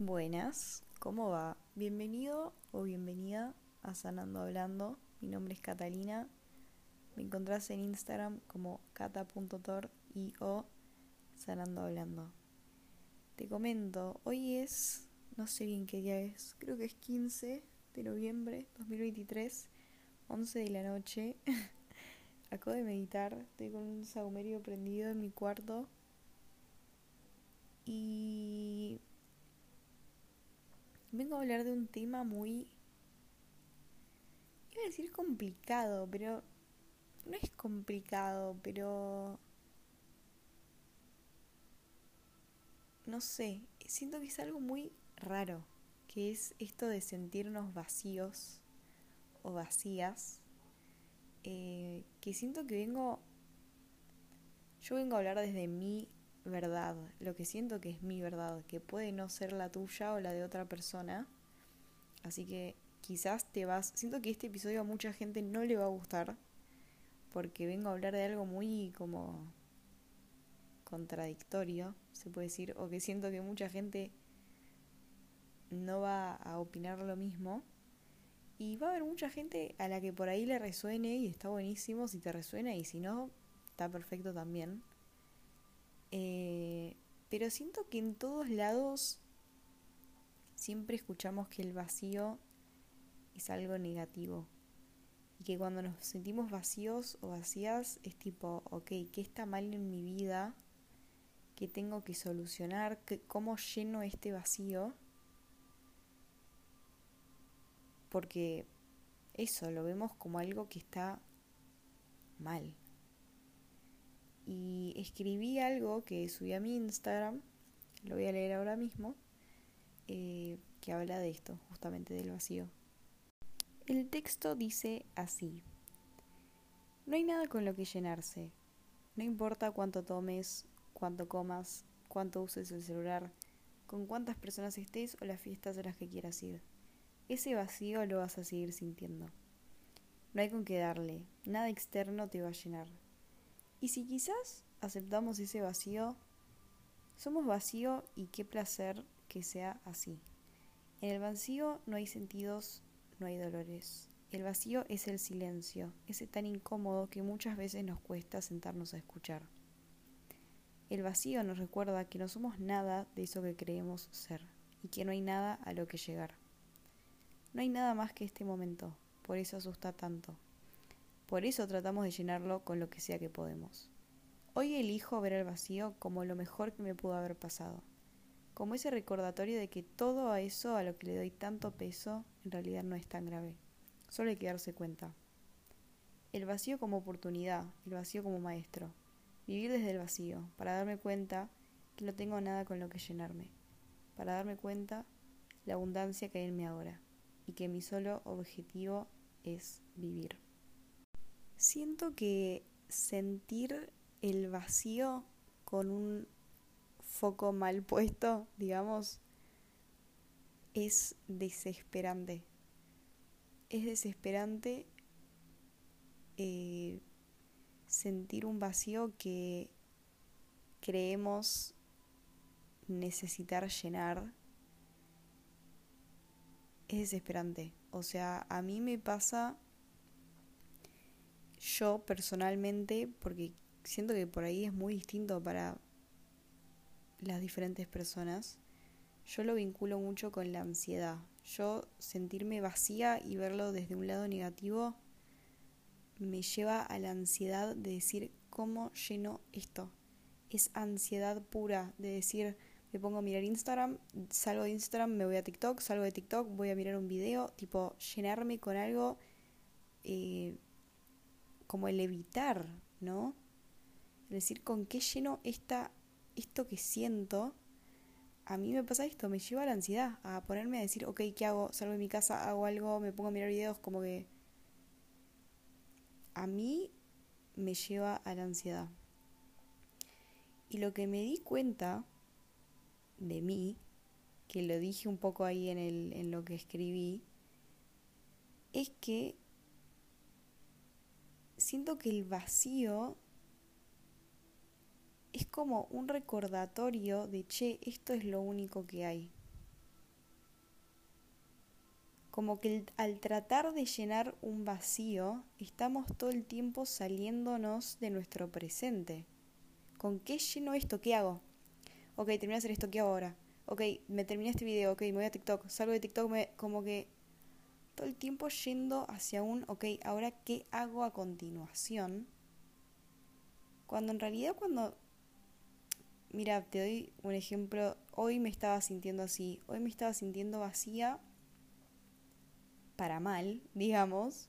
Buenas, ¿cómo va? Bienvenido o bienvenida a Sanando Hablando. Mi nombre es Catalina. Me encontrás en Instagram como cata.tor y o Sanando Hablando. Te comento, hoy es, no sé bien qué día es, creo que es 15 de noviembre 2023, 11 de la noche. Acabo de meditar, estoy con un saumerio prendido en mi cuarto. Y vengo a hablar de un tema muy... Iba a decir complicado, pero no es complicado, pero... No sé, siento que es algo muy raro, que es esto de sentirnos vacíos o vacías, eh, que siento que vengo... Yo vengo a hablar desde mi verdad, lo que siento que es mi verdad, que puede no ser la tuya o la de otra persona. Así que quizás te vas... Siento que este episodio a mucha gente no le va a gustar, porque vengo a hablar de algo muy como contradictorio, se puede decir, o que siento que mucha gente no va a opinar lo mismo. Y va a haber mucha gente a la que por ahí le resuene y está buenísimo si te resuena y si no, está perfecto también. Eh, pero siento que en todos lados siempre escuchamos que el vacío es algo negativo. Y que cuando nos sentimos vacíos o vacías es tipo, ok, ¿qué está mal en mi vida? ¿Qué tengo que solucionar? ¿Cómo lleno este vacío? Porque eso lo vemos como algo que está mal y escribí algo que subí a mi Instagram, lo voy a leer ahora mismo, eh, que habla de esto, justamente del vacío. El texto dice así, no hay nada con lo que llenarse, no importa cuánto tomes, cuánto comas, cuánto uses el celular, con cuántas personas estés o las fiestas a las que quieras ir. Ese vacío lo vas a seguir sintiendo. No hay con qué darle, nada externo te va a llenar. Y si quizás aceptamos ese vacío, somos vacío y qué placer que sea así. En el vacío no hay sentidos, no hay dolores. El vacío es el silencio, ese tan incómodo que muchas veces nos cuesta sentarnos a escuchar. El vacío nos recuerda que no somos nada de eso que creemos ser y que no hay nada a lo que llegar. No hay nada más que este momento, por eso asusta tanto. Por eso tratamos de llenarlo con lo que sea que podemos. Hoy elijo ver el vacío como lo mejor que me pudo haber pasado, como ese recordatorio de que todo a eso a lo que le doy tanto peso en realidad no es tan grave. Solo hay que darse cuenta. El vacío como oportunidad, el vacío como maestro. Vivir desde el vacío, para darme cuenta que no tengo nada con lo que llenarme, para darme cuenta la abundancia que hay en mí ahora y que mi solo objetivo es vivir. Siento que sentir el vacío con un foco mal puesto, digamos, es desesperante. Es desesperante eh, sentir un vacío que creemos necesitar llenar. Es desesperante. O sea, a mí me pasa yo personalmente, porque siento que por ahí es muy distinto para las diferentes personas, yo lo vinculo mucho con la ansiedad. Yo sentirme vacía y verlo desde un lado negativo me lleva a la ansiedad de decir cómo lleno esto. Es ansiedad pura de decir, me pongo a mirar Instagram, salgo de Instagram, me voy a TikTok, salgo de TikTok, voy a mirar un video, tipo llenarme con algo eh, como el evitar, ¿no? Es decir, con qué lleno esta, esto que siento, a mí me pasa esto, me lleva a la ansiedad, a ponerme a decir, ok, ¿qué hago? Salgo de mi casa, hago algo, me pongo a mirar videos, como que a mí me lleva a la ansiedad. Y lo que me di cuenta de mí, que lo dije un poco ahí en, lo que escribí, es que siento que el vacío es como un recordatorio de, che, esto es lo único que hay. como que al tratar de llenar un vacío, estamos todo el tiempo saliéndonos de nuestro presente. ¿Con qué lleno esto? ¿Qué hago? Ok, terminé de hacer esto, ¿qué hago ahora? Ok, me terminé este video, ok, me voy a TikTok, salgo de TikTok, me, como que todo el tiempo yendo hacia un, ok, ahora qué hago a continuación. Cuando en realidad cuando, mira, te doy un ejemplo, hoy me estaba sintiendo así, hoy me estaba sintiendo vacía para mal, digamos,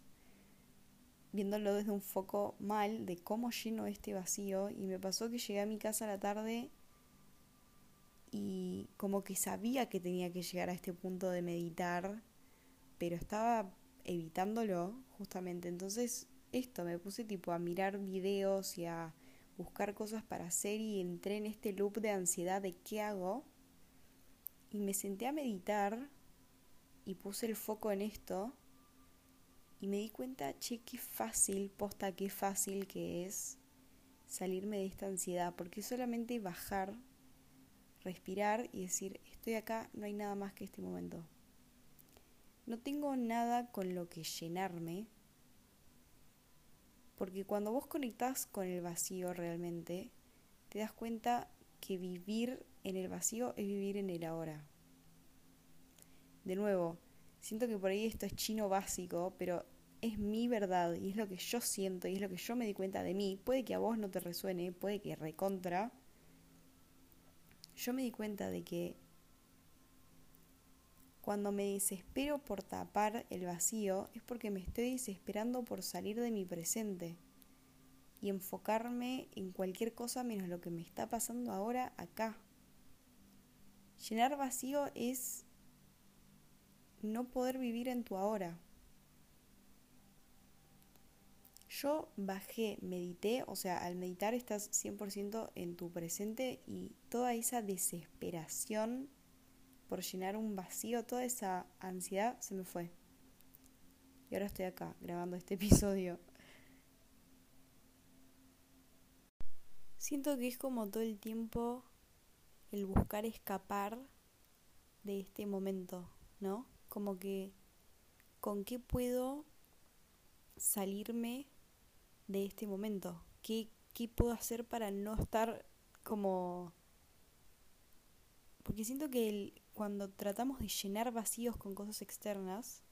viéndolo desde un foco mal de cómo lleno este vacío y me pasó que llegué a mi casa a la tarde y como que sabía que tenía que llegar a este punto de meditar, pero estaba evitándolo justamente. Entonces esto, me puse tipo a mirar videos y a buscar cosas para hacer y entré en este loop de ansiedad de qué hago y me senté a meditar y puse el foco en esto y me di cuenta, che, qué fácil, posta, qué fácil que es salirme de esta ansiedad, porque solamente bajar, respirar y decir, estoy acá, no hay nada más que este momento. No tengo nada con lo que llenarme, porque cuando vos conectás con el vacío realmente, te das cuenta que vivir en el vacío es vivir en el ahora de nuevo, siento que por ahí esto es chino básico, pero es mi verdad y es lo que yo siento y es lo que yo me di cuenta de mí. Puede que a vos no te resuene, puede que recontra. Yo me di cuenta de que cuando me desespero por tapar el vacío es porque me estoy desesperando por salir de mi presente y enfocarme en cualquier cosa menos lo que me está pasando ahora acá. Llenar vacío es no poder vivir en tu ahora. Yo bajé, medité, o sea, al meditar estás 100% en tu presente y toda esa desesperación por llenar un vacío, toda esa ansiedad se me fue. Y ahora estoy acá grabando este episodio. Siento que es como todo el tiempo el buscar escapar de este momento, ¿no? como que con qué puedo salirme de este momento, qué, qué puedo hacer para no estar como... Porque siento que cuando tratamos de llenar vacíos con cosas externas,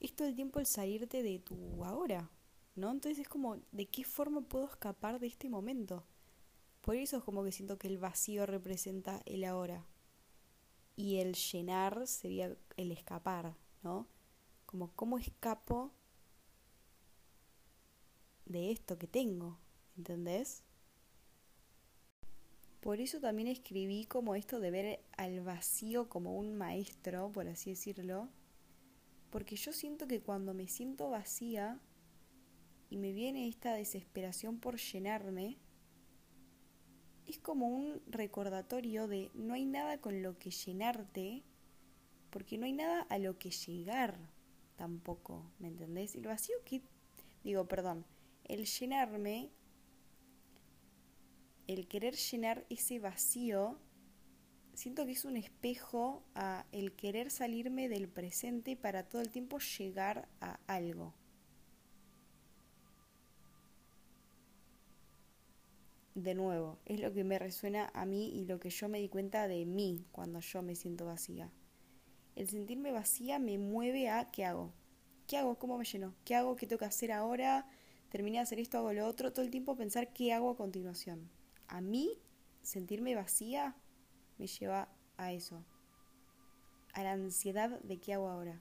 es todo el tiempo el salirte de tu ahora, ¿no? Entonces es como, ¿de qué forma puedo escapar de este momento? Por eso es como que siento que el vacío representa el ahora y el llenar sería el escapar, ¿no? Como cómo escapo de esto que tengo, ¿entendés? Por eso también escribí como esto de ver al vacío como un maestro, por así decirlo, porque yo siento que cuando me siento vacía y me viene esta desesperación por llenarme, es como un recordatorio de no hay nada con lo que llenarte, porque no hay nada a lo que llegar tampoco, ¿me entendés? El vacío que, digo, perdón, el llenarme, el querer llenar ese vacío, siento que es un espejo a el querer salirme del presente para todo el tiempo llegar a algo. de nuevo, es lo que me resuena a mí y lo que yo me di cuenta de mí cuando yo me siento vacía. El sentirme vacía me mueve a ¿qué hago? ¿Qué hago? ¿Cómo me lleno? ¿Qué hago? ¿Qué tengo que hacer ahora? Terminé de hacer esto, hago lo otro. Todo el tiempo pensar qué hago a continuación. A mí, sentirme vacía me lleva a eso. A la ansiedad de qué hago ahora.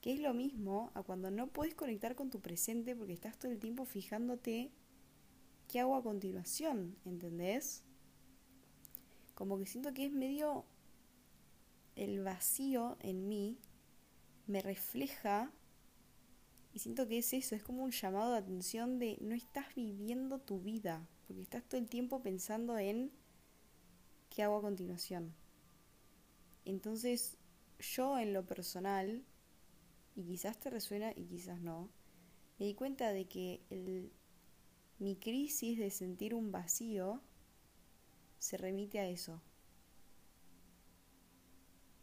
Que es lo mismo a cuando no puedes conectar con tu presente porque estás todo el tiempo fijándote ¿qué hago a continuación? ¿Entendés? Como que siento que es medio el vacío en mí me refleja y siento que es eso, es como un llamado de atención de no estás viviendo tu vida, porque estás todo el tiempo pensando en qué hago a continuación. Entonces, yo en lo personal, y quizás te resuena y quizás no, me di cuenta de que mi crisis de sentir un vacío se remite a eso.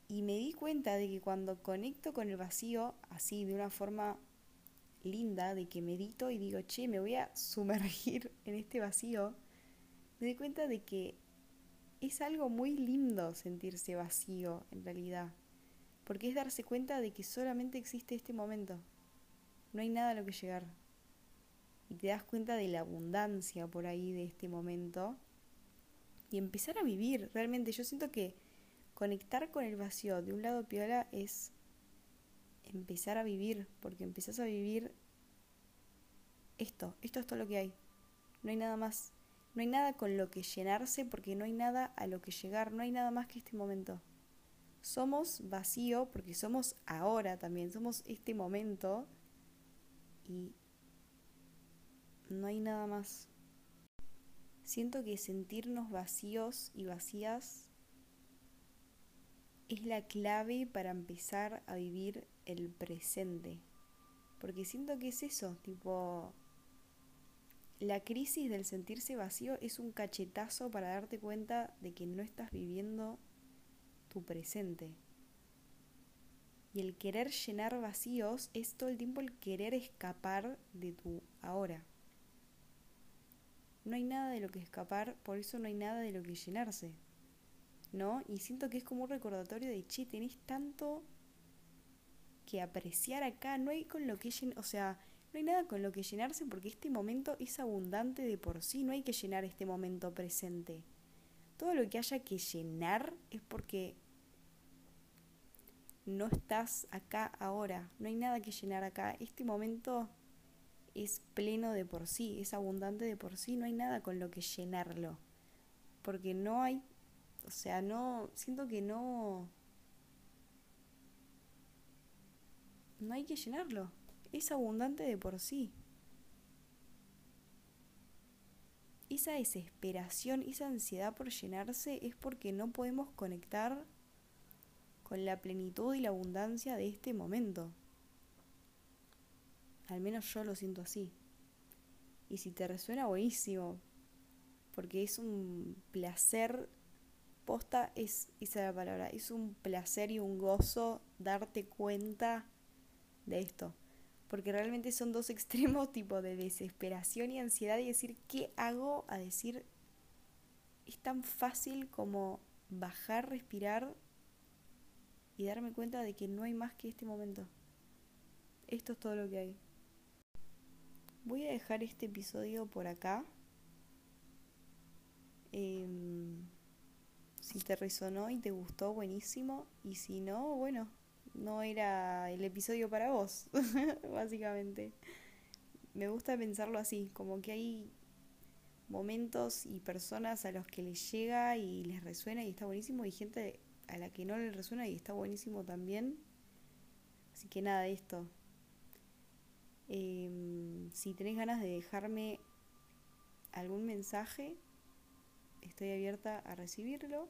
Y me di cuenta de que cuando conecto con el vacío, así, de una forma linda, de que medito y digo, che, me voy a sumergir en este vacío, me di cuenta de que es algo muy lindo sentirse vacío en realidad, porque es darse cuenta de que solamente existe este momento, no hay nada a lo que llegar. Y te das cuenta de la abundancia por ahí de este momento y empezar a vivir. Realmente yo siento que conectar con el vacío de un lado piola es empezar a vivir, porque empezás a vivir esto, esto es todo lo que hay. No hay nada más. No hay nada con lo que llenarse porque no hay nada a lo que llegar, no hay nada más que este momento. Somos vacío porque somos ahora también, somos este momento y no hay nada más. Siento que sentirnos vacíos y vacías es la clave para empezar a vivir el presente. Porque siento que es eso, tipo, la crisis del sentirse vacío es un cachetazo para darte cuenta de que no estás viviendo tu presente. Y el querer llenar vacíos es todo el tiempo el querer escapar de tu ahora. No hay nada de lo que escapar, por eso no hay nada de lo que llenarse. ¿No? Y siento que es como un recordatorio de, che, tenés tanto que apreciar acá, no hay con lo que o sea, no hay nada con lo que llenarse porque este momento es abundante de por sí, no hay que llenar este momento presente. Todo lo que haya que llenar es porque no estás acá ahora, no hay nada que llenar acá. Este momento es pleno de por sí, es abundante de por sí, no hay nada con lo que llenarlo. Porque no hay, o sea, no, siento que no, no hay que llenarlo es abundante de por sí. Esa desesperación, esa ansiedad por llenarse es porque no podemos conectar con la plenitud y la abundancia de este momento. Al menos yo lo siento así. Y si te resuena, buenísimo. Porque es un placer, posta es, esa la palabra, es un placer y un gozo darte cuenta de esto porque realmente son dos extremos tipo de desesperación y ansiedad y decir, ¿qué hago? A decir, es tan fácil como bajar, respirar y darme cuenta de que no hay más que este momento. Esto es todo lo que hay. Voy a dejar este episodio por acá. Em, si te resonó y te gustó, buenísimo. Y si no, bueno, no era el episodio para vos, básicamente. Me gusta pensarlo así, como que hay momentos y personas a los que les llega y les resuena y está buenísimo y gente a la que no les resuena y está buenísimo también. Así que nada, esto. Em, si tenés ganas de dejarme algún mensaje, estoy abierta a recibirlo